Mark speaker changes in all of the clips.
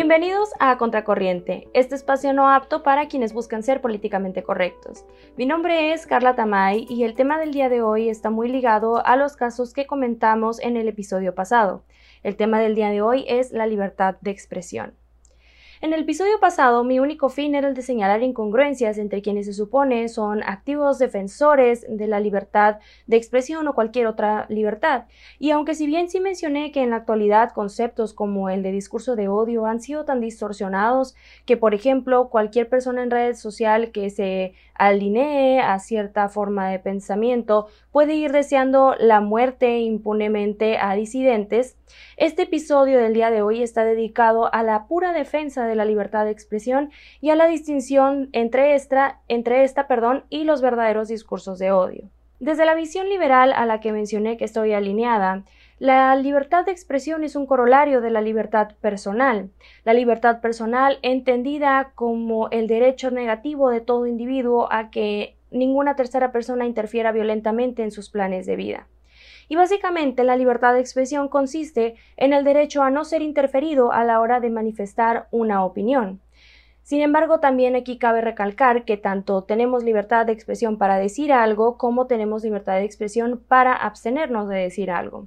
Speaker 1: Bienvenidos a Contracorriente, este espacio no apto para quienes buscan ser políticamente correctos. Mi nombre es Carla Tamay y el tema del día de hoy está muy ligado a los casos que comentamos en el episodio pasado. El tema del día de hoy es la libertad de expresión. En el episodio pasado, mi único fin era el de señalar incongruencias entre quienes se supone son activos defensores de la libertad de expresión o cualquier otra libertad. Y aunque si bien sí mencioné que en la actualidad conceptos como el de discurso de odio han sido tan distorsionados que, por ejemplo, cualquier persona en red social que se alinee a cierta forma de pensamiento puede ir deseando la muerte impunemente a disidentes, este episodio del día de hoy está dedicado a la pura defensa de la libertad de expresión y a la distinción entre esta, entre esta perdón, y los verdaderos discursos de odio. Desde la visión liberal a la que mencioné que estoy alineada, la libertad de expresión es un corolario de la libertad personal. La libertad personal entendida como el derecho negativo de todo individuo a que ninguna tercera persona interfiera violentamente en sus planes de vida. Y básicamente la libertad de expresión consiste en el derecho a no ser interferido a la hora de manifestar una opinión. Sin embargo, también aquí cabe recalcar que tanto tenemos libertad de expresión para decir algo como tenemos libertad de expresión para abstenernos de decir algo.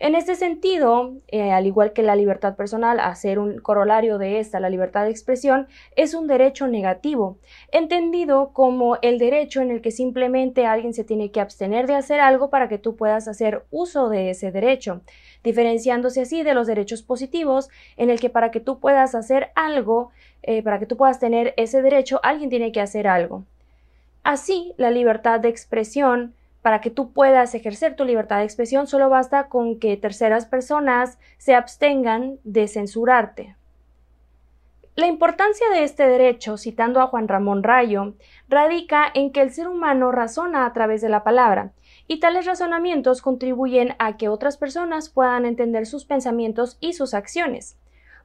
Speaker 1: En este sentido, eh, al igual que la libertad personal, hacer un corolario de esta, la libertad de expresión, es un derecho negativo, entendido como el derecho en el que simplemente alguien se tiene que abstener de hacer algo para que tú puedas hacer uso de ese derecho, diferenciándose así de los derechos positivos, en el que para que tú puedas hacer algo, eh, para que tú puedas tener ese derecho, alguien tiene que hacer algo. Así, la libertad de expresión para que tú puedas ejercer tu libertad de expresión, solo basta con que terceras personas se abstengan de censurarte. La importancia de este derecho, citando a Juan Ramón Rayo, radica en que el ser humano razona a través de la palabra, y tales razonamientos contribuyen a que otras personas puedan entender sus pensamientos y sus acciones.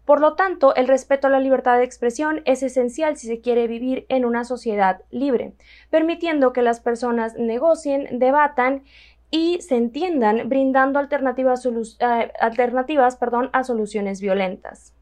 Speaker 1: Por lo tanto, el respeto a la libertad de expresión es esencial si se quiere vivir en una sociedad libre, permitiendo que las personas negocien, debatan y se entiendan, brindando alternativas, eh, alternativas perdón, a soluciones violentas.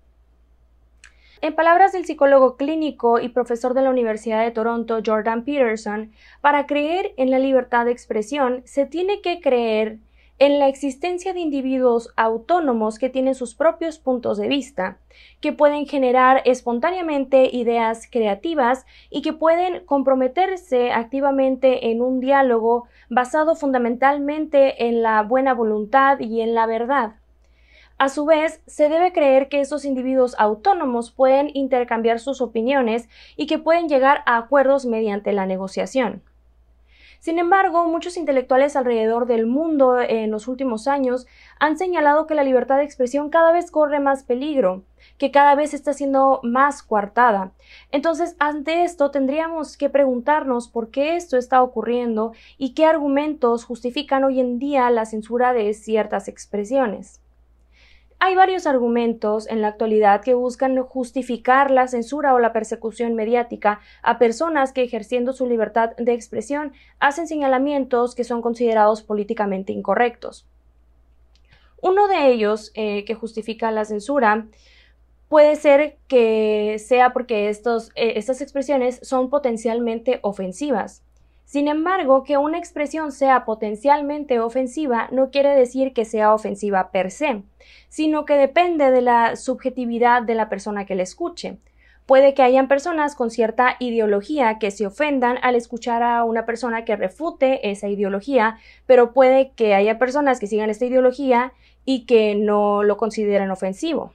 Speaker 1: En palabras del psicólogo clínico y profesor de la Universidad de Toronto, Jordan Peterson, para creer en la libertad de expresión se tiene que creer en la existencia de individuos autónomos que tienen sus propios puntos de vista, que pueden generar espontáneamente ideas creativas y que pueden comprometerse activamente en un diálogo basado fundamentalmente en la buena voluntad y en la verdad. A su vez, se debe creer que esos individuos autónomos pueden intercambiar sus opiniones y que pueden llegar a acuerdos mediante la negociación. Sin embargo, muchos intelectuales alrededor del mundo en los últimos años han señalado que la libertad de expresión cada vez corre más peligro, que cada vez está siendo más coartada. Entonces, ante esto tendríamos que preguntarnos por qué esto está ocurriendo y qué argumentos justifican hoy en día la censura de ciertas expresiones. Hay varios argumentos en la actualidad que buscan justificar la censura o la persecución mediática a personas que ejerciendo su libertad de expresión hacen señalamientos que son considerados políticamente incorrectos. Uno de ellos eh, que justifica la censura puede ser que sea porque estos, eh, estas expresiones son potencialmente ofensivas. Sin embargo, que una expresión sea potencialmente ofensiva no quiere decir que sea ofensiva per se, sino que depende de la subjetividad de la persona que la escuche. Puede que hayan personas con cierta ideología que se ofendan al escuchar a una persona que refute esa ideología, pero puede que haya personas que sigan esta ideología y que no lo consideren ofensivo.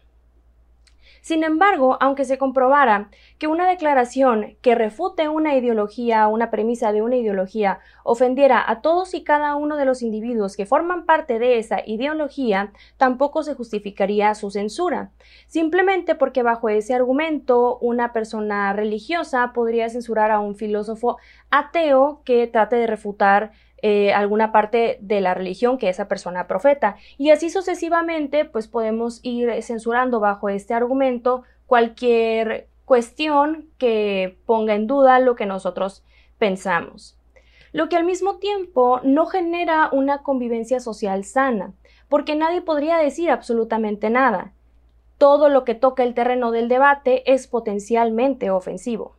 Speaker 1: Sin embargo, aunque se comprobara que una declaración que refute una ideología una premisa de una ideología ofendiera a todos y cada uno de los individuos que forman parte de esa ideología, tampoco se justificaría su censura, simplemente porque bajo ese argumento una persona religiosa podría censurar a un filósofo ateo que trate de refutar eh, alguna parte de la religión que esa persona profeta. Y así sucesivamente, pues podemos ir censurando bajo este argumento cualquier cuestión que ponga en duda lo que nosotros pensamos. Lo que al mismo tiempo no genera una convivencia social sana, porque nadie podría decir absolutamente nada. todo lo que toca el terreno del debate es potencialmente ofensivo.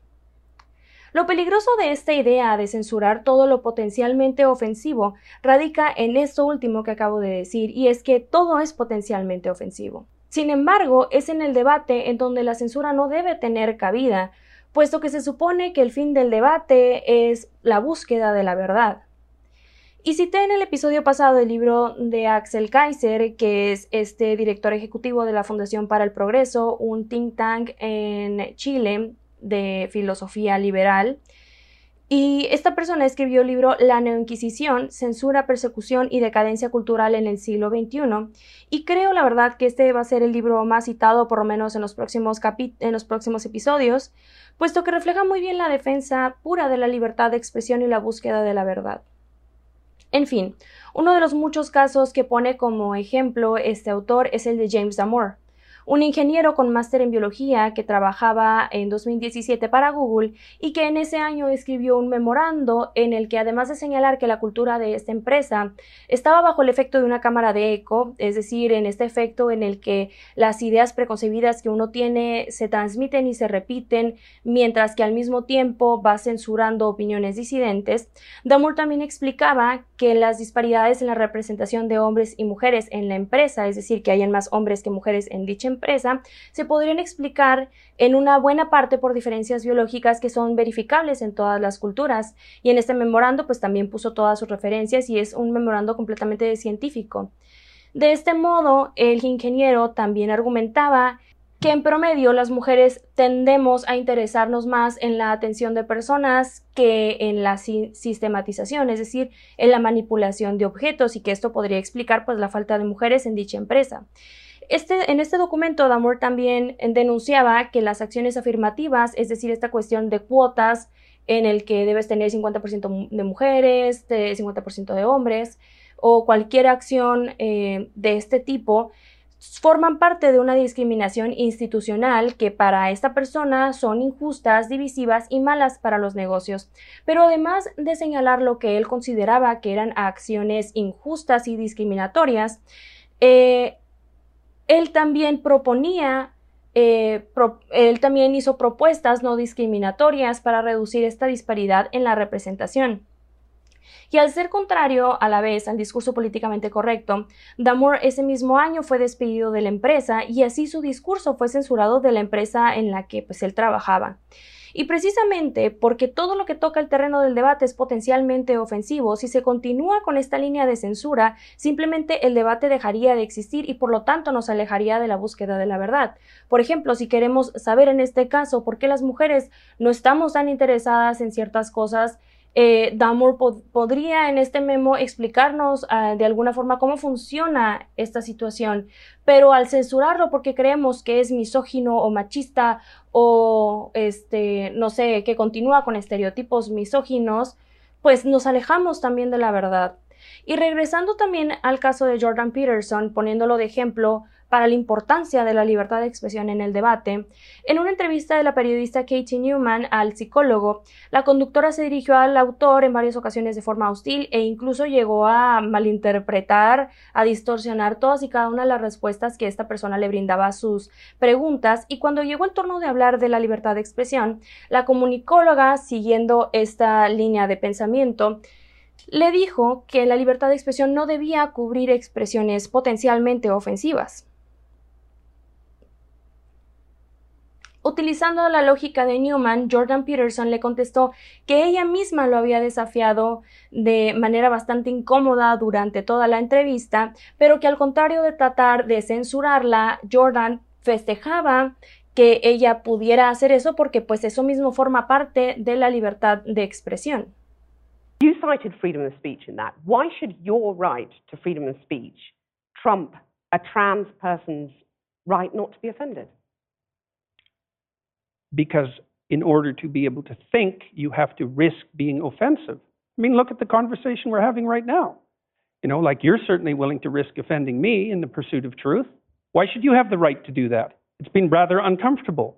Speaker 1: Lo peligroso de esta idea de censurar todo lo potencialmente ofensivo radica en esto último que acabo de decir, y es que todo es potencialmente ofensivo. Sin embargo, es en el debate en donde la censura no debe tener cabida, puesto que se supone que el fin del debate es la búsqueda de la verdad. Y cité en el episodio pasado el libro de Axel Kaiser, que es este director ejecutivo de la Fundación para el Progreso, un think tank en Chile de filosofía liberal. Y esta persona escribió el libro La Neoinquisición, Censura, Persecución y Decadencia Cultural en el siglo XXI. Y creo, la verdad, que este va a ser el libro más citado, por lo menos en los próximos, en los próximos episodios, puesto que refleja muy bien la defensa pura de la libertad de expresión y la búsqueda de la verdad. En fin, uno de los muchos casos que pone como ejemplo este autor es el de James Damore un ingeniero con máster en biología que trabajaba en 2017 para Google y que en ese año escribió un memorando en el que además de señalar que la cultura de esta empresa estaba bajo el efecto de una cámara de eco, es decir, en este efecto en el que las ideas preconcebidas que uno tiene se transmiten y se repiten, mientras que al mismo tiempo va censurando opiniones disidentes, Damur también explicaba que las disparidades en la representación de hombres y mujeres en la empresa, es decir, que hayan más hombres que mujeres en dicha empresa se podrían explicar en una buena parte por diferencias biológicas que son verificables en todas las culturas. Y en este memorando pues también puso todas sus referencias y es un memorando completamente científico. De este modo, el ingeniero también argumentaba que en promedio las mujeres tendemos a interesarnos más en la atención de personas que en la sistematización, es decir, en la manipulación de objetos y que esto podría explicar pues la falta de mujeres en dicha empresa. Este, en este documento, Damore también denunciaba que las acciones afirmativas, es decir, esta cuestión de cuotas en el que debes tener 50% de mujeres, 50% de hombres, o cualquier acción eh, de este tipo, forman parte de una discriminación institucional que para esta persona son injustas, divisivas y malas para los negocios. Pero además de señalar lo que él consideraba que eran acciones injustas y discriminatorias, eh, él también proponía, eh, él también hizo propuestas no discriminatorias para reducir esta disparidad en la representación. Y al ser contrario a la vez al discurso políticamente correcto, Damore ese mismo año fue despedido de la empresa y así su discurso fue censurado de la empresa en la que pues, él trabajaba. Y precisamente porque todo lo que toca el terreno del debate es potencialmente ofensivo, si se continúa con esta línea de censura, simplemente el debate dejaría de existir y por lo tanto nos alejaría de la búsqueda de la verdad. Por ejemplo, si queremos saber en este caso por qué las mujeres no estamos tan interesadas en ciertas cosas, eh, Damur podría en este memo explicarnos ah, de alguna forma cómo funciona esta situación, pero al censurarlo porque creemos que es misógino o machista o este, no sé, que continúa con estereotipos misóginos, pues nos alejamos también de la verdad. Y regresando también al caso de Jordan Peterson, poniéndolo de ejemplo, para la importancia de la libertad de expresión en el debate, en una entrevista de la periodista Katie Newman al psicólogo, la conductora se dirigió al autor en varias ocasiones de forma hostil e incluso llegó a malinterpretar, a distorsionar todas y cada una de las respuestas que esta persona le brindaba a sus preguntas. Y cuando llegó el turno de hablar de la libertad de expresión, la comunicóloga, siguiendo esta línea de pensamiento, le dijo que la libertad de expresión no debía cubrir expresiones potencialmente ofensivas. Utilizando la lógica de Newman, Jordan Peterson le contestó que ella misma lo había desafiado de manera bastante incómoda durante toda la entrevista, pero que al contrario de tratar de censurarla, Jordan festejaba que ella pudiera hacer eso porque pues eso mismo forma parte de la libertad de expresión.
Speaker 2: You cited freedom of speech in that. Why should your right to freedom of speech trump a trans person's right not to be offended?
Speaker 3: because in order to be able to think, you have to risk being offensive. I mean, look at the conversation we're having right now. You know, like you're certainly willing to risk offending me in the pursuit of truth. Why should you have the right to do that? It's been rather uncomfortable.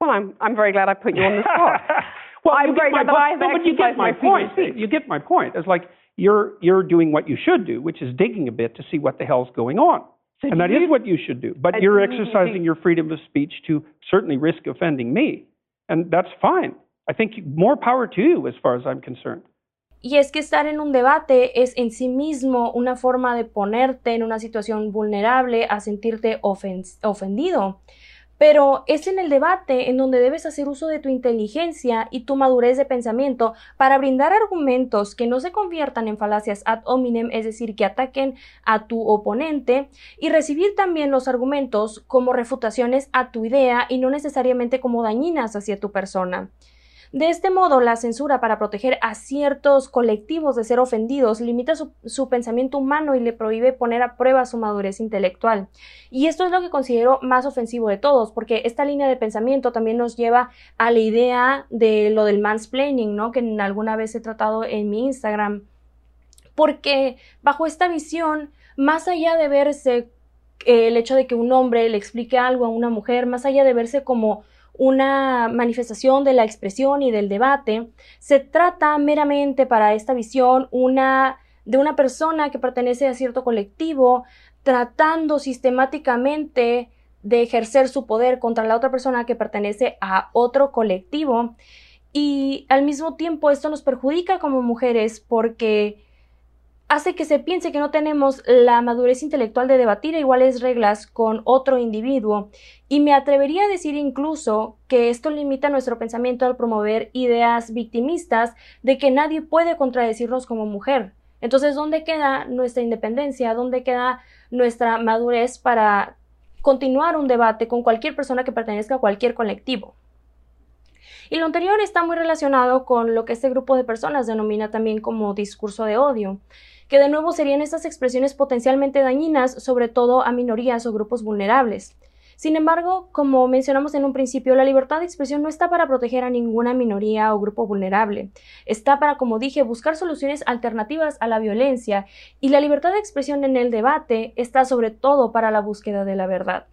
Speaker 2: Well, I'm, I'm very glad I put you on the spot.
Speaker 3: Well, I'm very glad that I've no, but you get my, my point. You get my point. It's like you're, you're doing what you should do, which is digging a bit to see what the hell's going on.
Speaker 2: So
Speaker 3: and
Speaker 2: do
Speaker 3: that is
Speaker 2: you-
Speaker 3: what you should do. But you're
Speaker 2: you
Speaker 3: exercising
Speaker 2: think-
Speaker 3: your freedom of speech to certainly risk offending me. And that's fine. I think more power to you as far as I'm concerned.
Speaker 1: Y es que estar en un debate es en sí mismo una forma de ponerte en una situación vulnerable a sentirte ofen- ofendido. Pero es en el debate en donde debes hacer uso de tu inteligencia y tu madurez de pensamiento para brindar argumentos que no se conviertan en falacias ad hominem, es decir, que ataquen a tu oponente, y recibir también los argumentos como refutaciones a tu idea y no necesariamente como dañinas hacia tu persona. De este modo, la censura para proteger a ciertos colectivos de ser ofendidos limita su, pensamiento humano y le prohíbe poner a prueba su madurez intelectual. Y esto es lo que considero más ofensivo de todos, porque esta línea de pensamiento también nos lleva a la idea de lo del mansplaining, ¿no? Que alguna vez he tratado en mi Instagram. Porque bajo esta visión, más allá de verse eh, el hecho de que un hombre le explique algo a una mujer, más allá de verse como una manifestación de la expresión y del debate, se trata meramente para esta visión una, de una persona que pertenece a cierto colectivo tratando sistemáticamente de ejercer su poder contra la otra persona que pertenece a otro colectivo. Y al mismo tiempo esto nos perjudica como mujeres porque hace que se piense que no tenemos la madurez intelectual de debatir iguales reglas con otro individuo y me atrevería a decir incluso que esto limita nuestro pensamiento al promover ideas victimistas de que nadie puede contradecirnos como mujer. Entonces, ¿dónde queda nuestra independencia? ¿Dónde queda nuestra madurez para continuar un debate con cualquier persona que pertenezca a cualquier colectivo? Y lo anterior está muy relacionado con lo que este grupo de personas denomina también como discurso de odio, que de nuevo serían estas expresiones potencialmente dañinas, sobre todo a minorías o grupos vulnerables. Sin embargo, como mencionamos en un principio, la libertad de expresión no está para proteger a ninguna minoría o grupo vulnerable. Está para, como dije, buscar soluciones alternativas a la violencia y la libertad de expresión en el debate está sobre todo para la búsqueda de la verdad.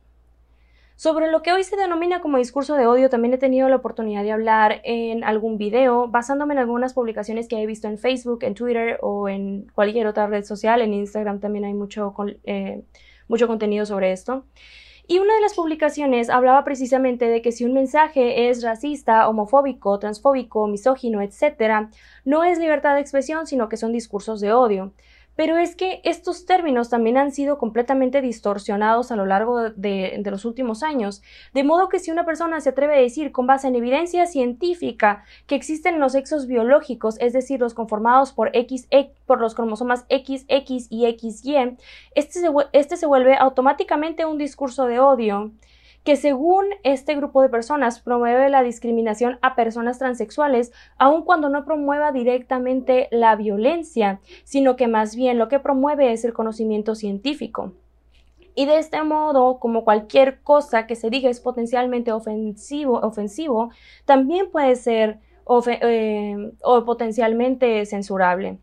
Speaker 1: Sobre lo que hoy se denomina como discurso de odio, también he tenido la oportunidad de hablar en algún video, basándome en algunas publicaciones que he visto en Facebook, en Twitter o en cualquier otra red social. En Instagram también hay mucho, eh, mucho contenido sobre esto. Y una de las publicaciones hablaba precisamente de que si un mensaje es racista, homofóbico, transfóbico, misógino, etc., no es libertad de expresión, sino que son discursos de odio. Pero es que estos términos también han sido completamente distorsionados a lo largo de, los últimos años, de modo que si una persona se atreve a decir con base en evidencia científica que existen los sexos biológicos, es decir, los conformados por, X, por los cromosomas XX y XY, este se, este se vuelve automáticamente un discurso de odio que según este grupo de personas promueve la discriminación a personas transexuales, aun cuando no promueva directamente la violencia, sino que más bien lo que promueve es el conocimiento científico. Y de este modo, como cualquier cosa que se diga es potencialmente ofensivo, ofensivo también puede ser eh, o potencialmente censurable.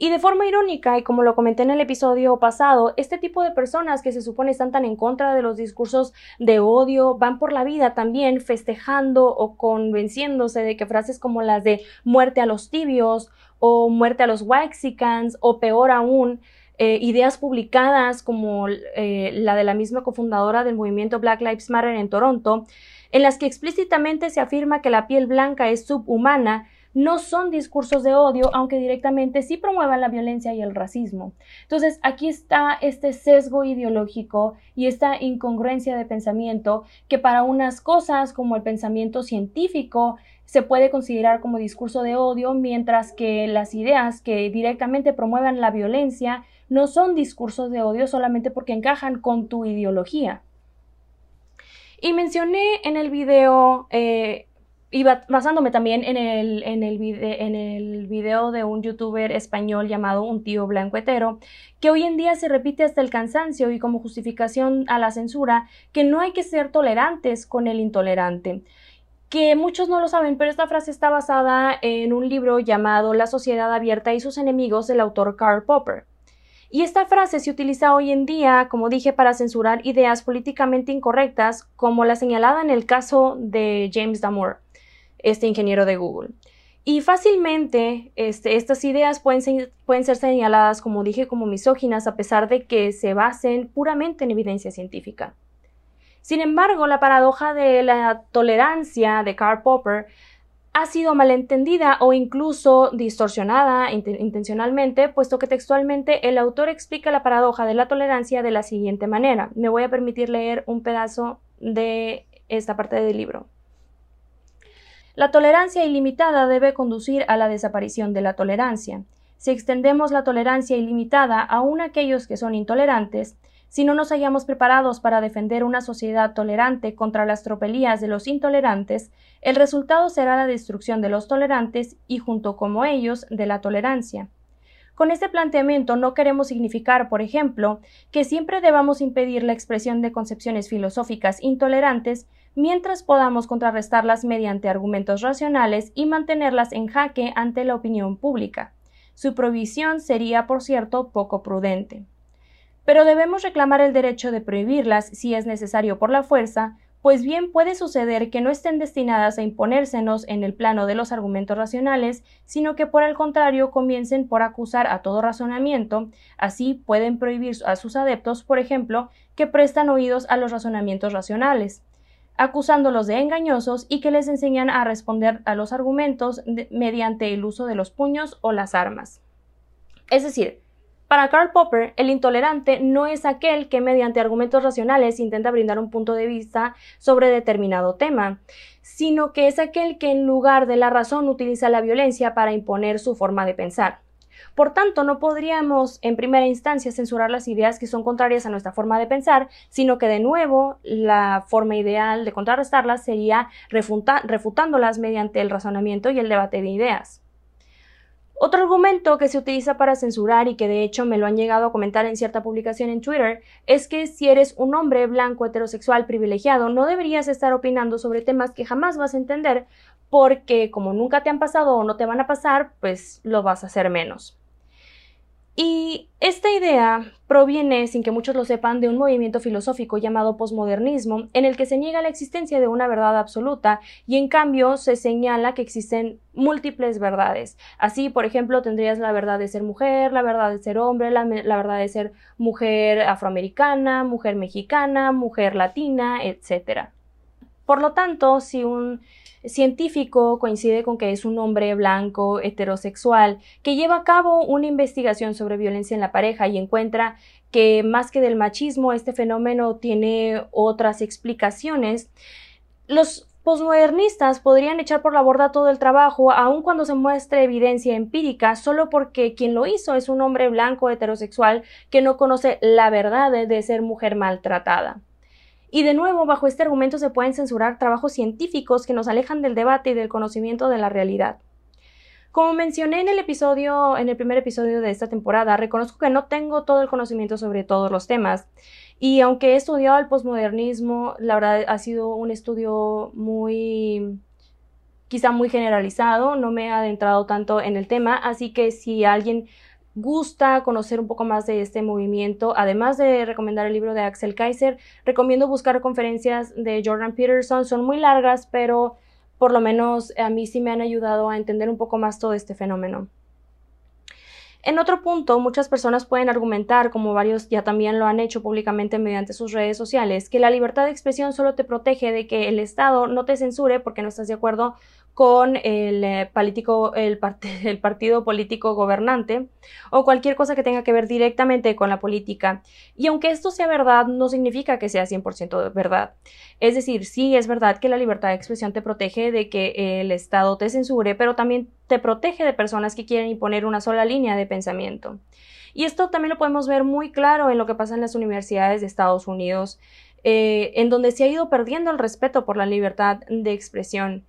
Speaker 1: Y de forma irónica, y como lo comenté en el episodio pasado, este tipo de personas que se supone están tan en contra de los discursos de odio van por la vida también festejando o convenciéndose de que frases como las de muerte a los tibios o muerte a los waxicans o peor aún, eh, ideas publicadas como eh, la de la misma cofundadora del movimiento Black Lives Matter en Toronto, en las que explícitamente se afirma que la piel blanca es subhumana, no son discursos de odio, aunque directamente sí promuevan la violencia y el racismo. Entonces, aquí está este sesgo ideológico y esta incongruencia de pensamiento que para unas cosas como el pensamiento científico se puede considerar como discurso de odio, mientras que las ideas que directamente promuevan la violencia no son discursos de odio solamente porque encajan con tu ideología. Y mencioné en el video eh, y basándome también en el, video de un youtuber español llamado Un tío blanco hetero, que hoy en día se repite hasta el cansancio y como justificación a la censura, que no hay que ser tolerantes con el intolerante. Que muchos no lo saben, pero esta frase está basada en un libro llamado La sociedad abierta y sus enemigos del autor Karl Popper. Y esta frase se utiliza hoy en día, como dije, para censurar ideas políticamente incorrectas, como la señalada en el caso de James Damore este ingeniero de Google. Y fácilmente este, estas ideas pueden pueden ser señaladas, como dije, como misóginas, a pesar de que se basen puramente en evidencia científica. Sin embargo, la paradoja de la tolerancia de Karl Popper ha sido malentendida o incluso distorsionada intencionalmente, puesto que textualmente el autor explica la paradoja de la tolerancia de la siguiente manera. Me voy a permitir leer un pedazo de esta parte del libro. La tolerancia ilimitada debe conducir a la desaparición de la tolerancia. Si extendemos la tolerancia ilimitada aún a aquellos que son intolerantes, si no nos hallamos preparados para defender una sociedad tolerante contra las tropelías de los intolerantes, el resultado será la destrucción de los tolerantes y junto como ellos de la tolerancia. Con este planteamiento no queremos significar, por ejemplo, que siempre debamos impedir la expresión de concepciones filosóficas intolerantes mientras podamos contrarrestarlas mediante argumentos racionales y mantenerlas en jaque ante la opinión pública. Su provisión sería, por cierto, poco prudente. Pero debemos reclamar el derecho de prohibirlas si es necesario por la fuerza, pues bien puede suceder que no estén destinadas a imponérsenos en el plano de los argumentos racionales, sino que por el contrario comiencen por acusar a todo razonamiento, así pueden prohibir a sus adeptos, por ejemplo, que prestan oídos a los razonamientos racionales, acusándolos de engañosos y que les enseñan a responder a los argumentos mediante el uso de los puños o las armas. Es decir, para Karl Popper, el intolerante no es aquel que mediante argumentos racionales intenta brindar un punto de vista sobre determinado tema, sino que es aquel que en lugar de la razón utiliza la violencia para imponer su forma de pensar. Por tanto, no podríamos en primera instancia censurar las ideas que son contrarias a nuestra forma de pensar, sino que de nuevo la forma ideal de contrarrestarlas sería refutándolas mediante el razonamiento y el debate de ideas. Otro argumento que se utiliza para censurar y que de hecho me lo han llegado a comentar en cierta publicación en Twitter es que si eres un hombre blanco heterosexual privilegiado no deberías estar opinando sobre temas que jamás vas a entender porque como nunca te han pasado o no te van a pasar, pues lo vas a hacer menos. Y esta idea proviene, sin que muchos lo sepan, de un movimiento filosófico llamado posmodernismo, en el que se niega la existencia de una verdad absoluta y en cambio se señala que existen múltiples verdades. Así, por ejemplo, tendrías la verdad de ser mujer, la verdad de ser hombre, la, la verdad de ser mujer afroamericana, mujer mexicana, mujer latina, etc. Por lo tanto, si un científico coincide con que es un hombre blanco, heterosexual, que lleva a cabo una investigación sobre violencia en la pareja y encuentra que más que del machismo este fenómeno tiene otras explicaciones, los posmodernistas podrían echar por la borda todo el trabajo, aun cuando se muestre evidencia empírica, solo porque quien lo hizo es un hombre blanco heterosexual que no conoce la verdad de ser mujer maltratada. Y de nuevo, bajo este argumento se pueden censurar trabajos científicos que nos alejan del debate y del conocimiento de la realidad. Como mencioné en el episodio, en el primer episodio de esta temporada, reconozco que no tengo todo el conocimiento sobre todos los temas. Y aunque he estudiado el posmodernismo, la verdad ha sido un estudio muy quizá muy generalizado, no me he adentrado tanto en el tema, así que si alguien gusta conocer un poco más de este movimiento, además de recomendar el libro de Axel Kaiser, recomiendo buscar conferencias de Jordan Peterson. Son muy largas, pero por lo menos a mí sí me han ayudado a entender un poco más todo este fenómeno. En otro punto, muchas personas pueden argumentar, como varios ya también lo han hecho públicamente mediante sus redes sociales, que la libertad de expresión solo te protege de que el Estado no te censure porque no estás de acuerdo con el, eh, político, el, partido político gobernante o cualquier cosa que tenga que ver directamente con la política. Y aunque esto sea verdad, no significa que sea 100% verdad. Es decir, sí es verdad que la libertad de expresión te protege de que el Estado te censure, pero también te protege de personas que quieren imponer una sola línea de pensamiento. Y esto también lo podemos ver muy claro en lo que pasa en las universidades de Estados Unidos, eh, en donde se ha ido perdiendo el respeto por la libertad de expresión.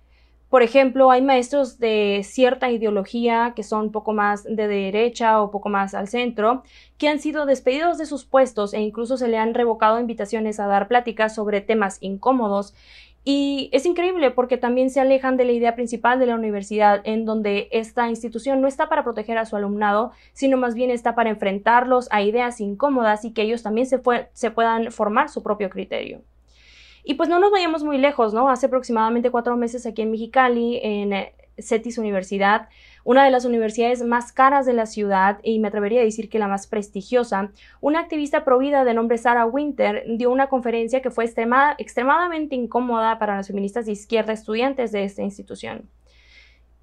Speaker 1: Por ejemplo, hay maestros de cierta ideología que son un poco más de derecha o poco más al centro, que han sido despedidos de sus puestos e incluso se le han revocado invitaciones a dar pláticas sobre temas incómodos. Y es increíble porque también se alejan de la idea principal de la universidad, en donde esta institución no está para proteger a su alumnado, sino más bien está para enfrentarlos a ideas incómodas y que ellos también se, se puedan formar su propio criterio. Y pues no nos vayamos muy lejos, ¿no? Hace aproximadamente cuatro meses aquí en Mexicali, en, eh, CETIS Universidad, una de las universidades más caras de la ciudad y me atrevería a decir que la más prestigiosa, una activista provida de nombre Sarah Winter dio una conferencia que fue extremadamente incómoda para las feministas de izquierda estudiantes de esta institución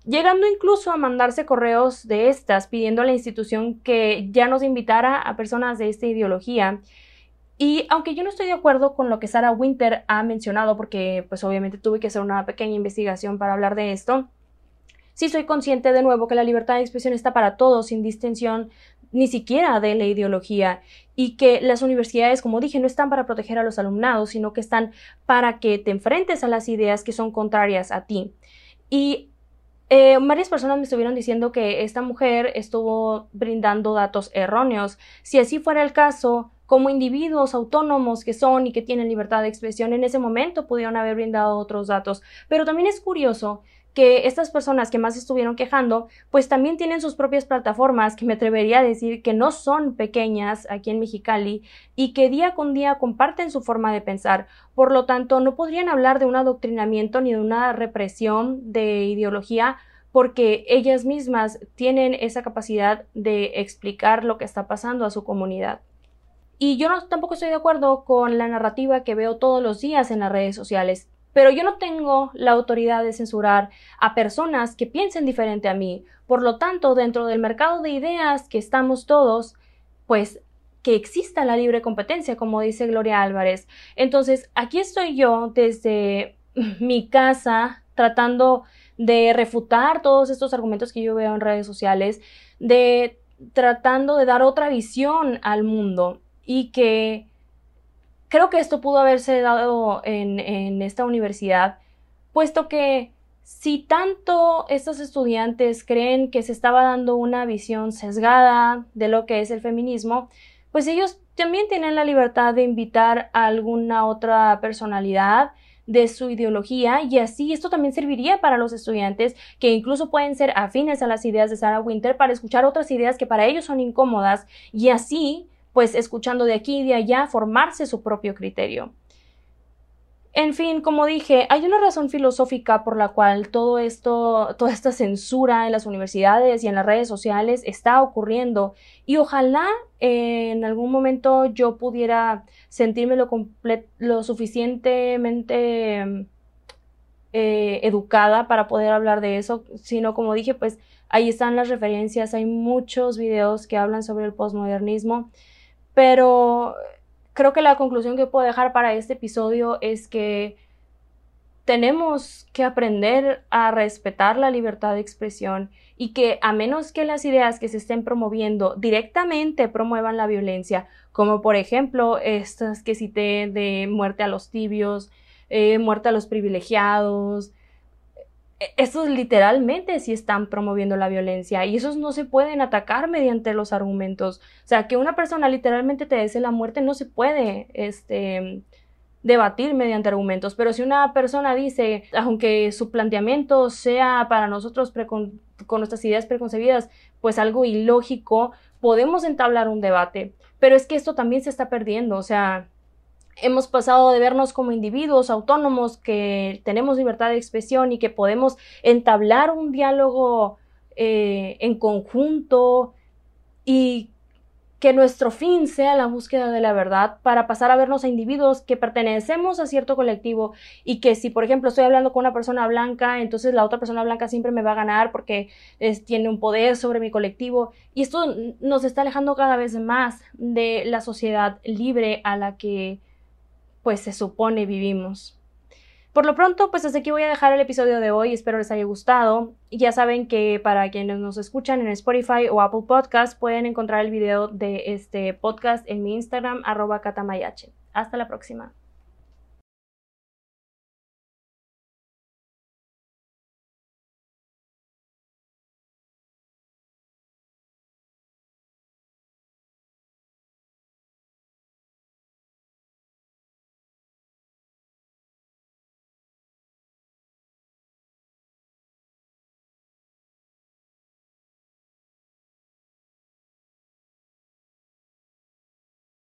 Speaker 1: llegando incluso a mandarse correos de estas pidiendo a la institución que ya nos invitara a personas de esta ideología. Y aunque yo no estoy de acuerdo con lo que Sarah Winter ha mencionado, porque pues obviamente tuve que hacer una pequeña investigación para hablar de esto, sí soy consciente de nuevo que la libertad de expresión está para todos, sin distinción ni siquiera de la ideología, y que las universidades, como dije, no están para proteger a los alumnados, sino que están para que te enfrentes a las ideas que son contrarias a ti. Y eh, varias personas me estuvieron diciendo que esta mujer estuvo brindando datos erróneos. Si así fuera el caso, como individuos autónomos que son y que tienen libertad de expresión, en ese momento pudieron haber brindado otros datos. Pero también es curioso que estas personas que más estuvieron quejando, pues también tienen sus propias plataformas, que me atrevería a decir que no son pequeñas aquí en Mexicali y que día con día comparten su forma de pensar. Por lo tanto, no podrían hablar de un adoctrinamiento ni de una represión de ideología porque ellas mismas tienen esa capacidad de explicar lo que está pasando a su comunidad. Y yo no, tampoco estoy de acuerdo con la narrativa que veo todos los días en las redes sociales, pero yo no tengo la autoridad de censurar a personas que piensen diferente a mí. Por lo tanto, dentro del mercado de ideas que estamos todos, pues que exista la libre competencia, como dice Gloria Álvarez. Entonces, aquí estoy yo desde mi casa tratando de refutar todos estos argumentos que yo veo en redes sociales, de tratando de dar otra visión al mundo y que creo que esto pudo haberse dado en, esta universidad, puesto que si tanto estos estudiantes creen que se estaba dando una visión sesgada de lo que es el feminismo, pues ellos también tienen la libertad de invitar a alguna otra personalidad de su ideología y así esto también serviría para los estudiantes que incluso pueden ser afines a las ideas de Sarah Winter para escuchar otras ideas que para ellos son incómodas y así pues escuchando de aquí y de allá formarse su propio criterio. En fin, como dije, hay una razón filosófica por la cual todo esto, toda esta censura en las universidades y en las redes sociales está ocurriendo y ojalá en algún momento yo pudiera sentirme lo, lo suficientemente eh, educada para poder hablar de eso, sino como dije, pues ahí están las referencias, hay muchos videos que hablan sobre el postmodernismo, pero creo que la conclusión que puedo dejar para este episodio es que tenemos que aprender a respetar la libertad de expresión y que a menos que las ideas que se estén promoviendo directamente promuevan la violencia, como por ejemplo estas que cité de muerte a los tibios, eh, muerte a los privilegiados, e-, esos literalmente sí están promoviendo la violencia y esos no se pueden atacar mediante los argumentos. O sea, que una persona literalmente te desee la muerte no se puede este, debatir mediante argumentos. Pero si una persona dice, aunque su planteamiento sea para nosotros con nuestras ideas preconcebidas, pues algo ilógico, podemos entablar un debate. Pero es que esto también se está perdiendo. O sea, hemos pasado de vernos como individuos autónomos que tenemos libertad de expresión y que podemos entablar un diálogo eh, en conjunto y que nuestro fin sea la búsqueda de la verdad para pasar a vernos a individuos que pertenecemos a cierto colectivo y que si por ejemplo estoy hablando con una persona blanca entonces la otra persona blanca siempre me va a ganar porque tiene un poder sobre mi colectivo. Y esto nos está alejando cada vez más de la sociedad libre a la que pues se supone vivimos. Por lo pronto, pues hasta aquí voy a dejar el episodio de hoy, espero les haya gustado. Ya saben que para quienes nos escuchan en Spotify o Apple Podcast pueden encontrar el video de este podcast en mi Instagram arroba catamayache. Hasta la próxima.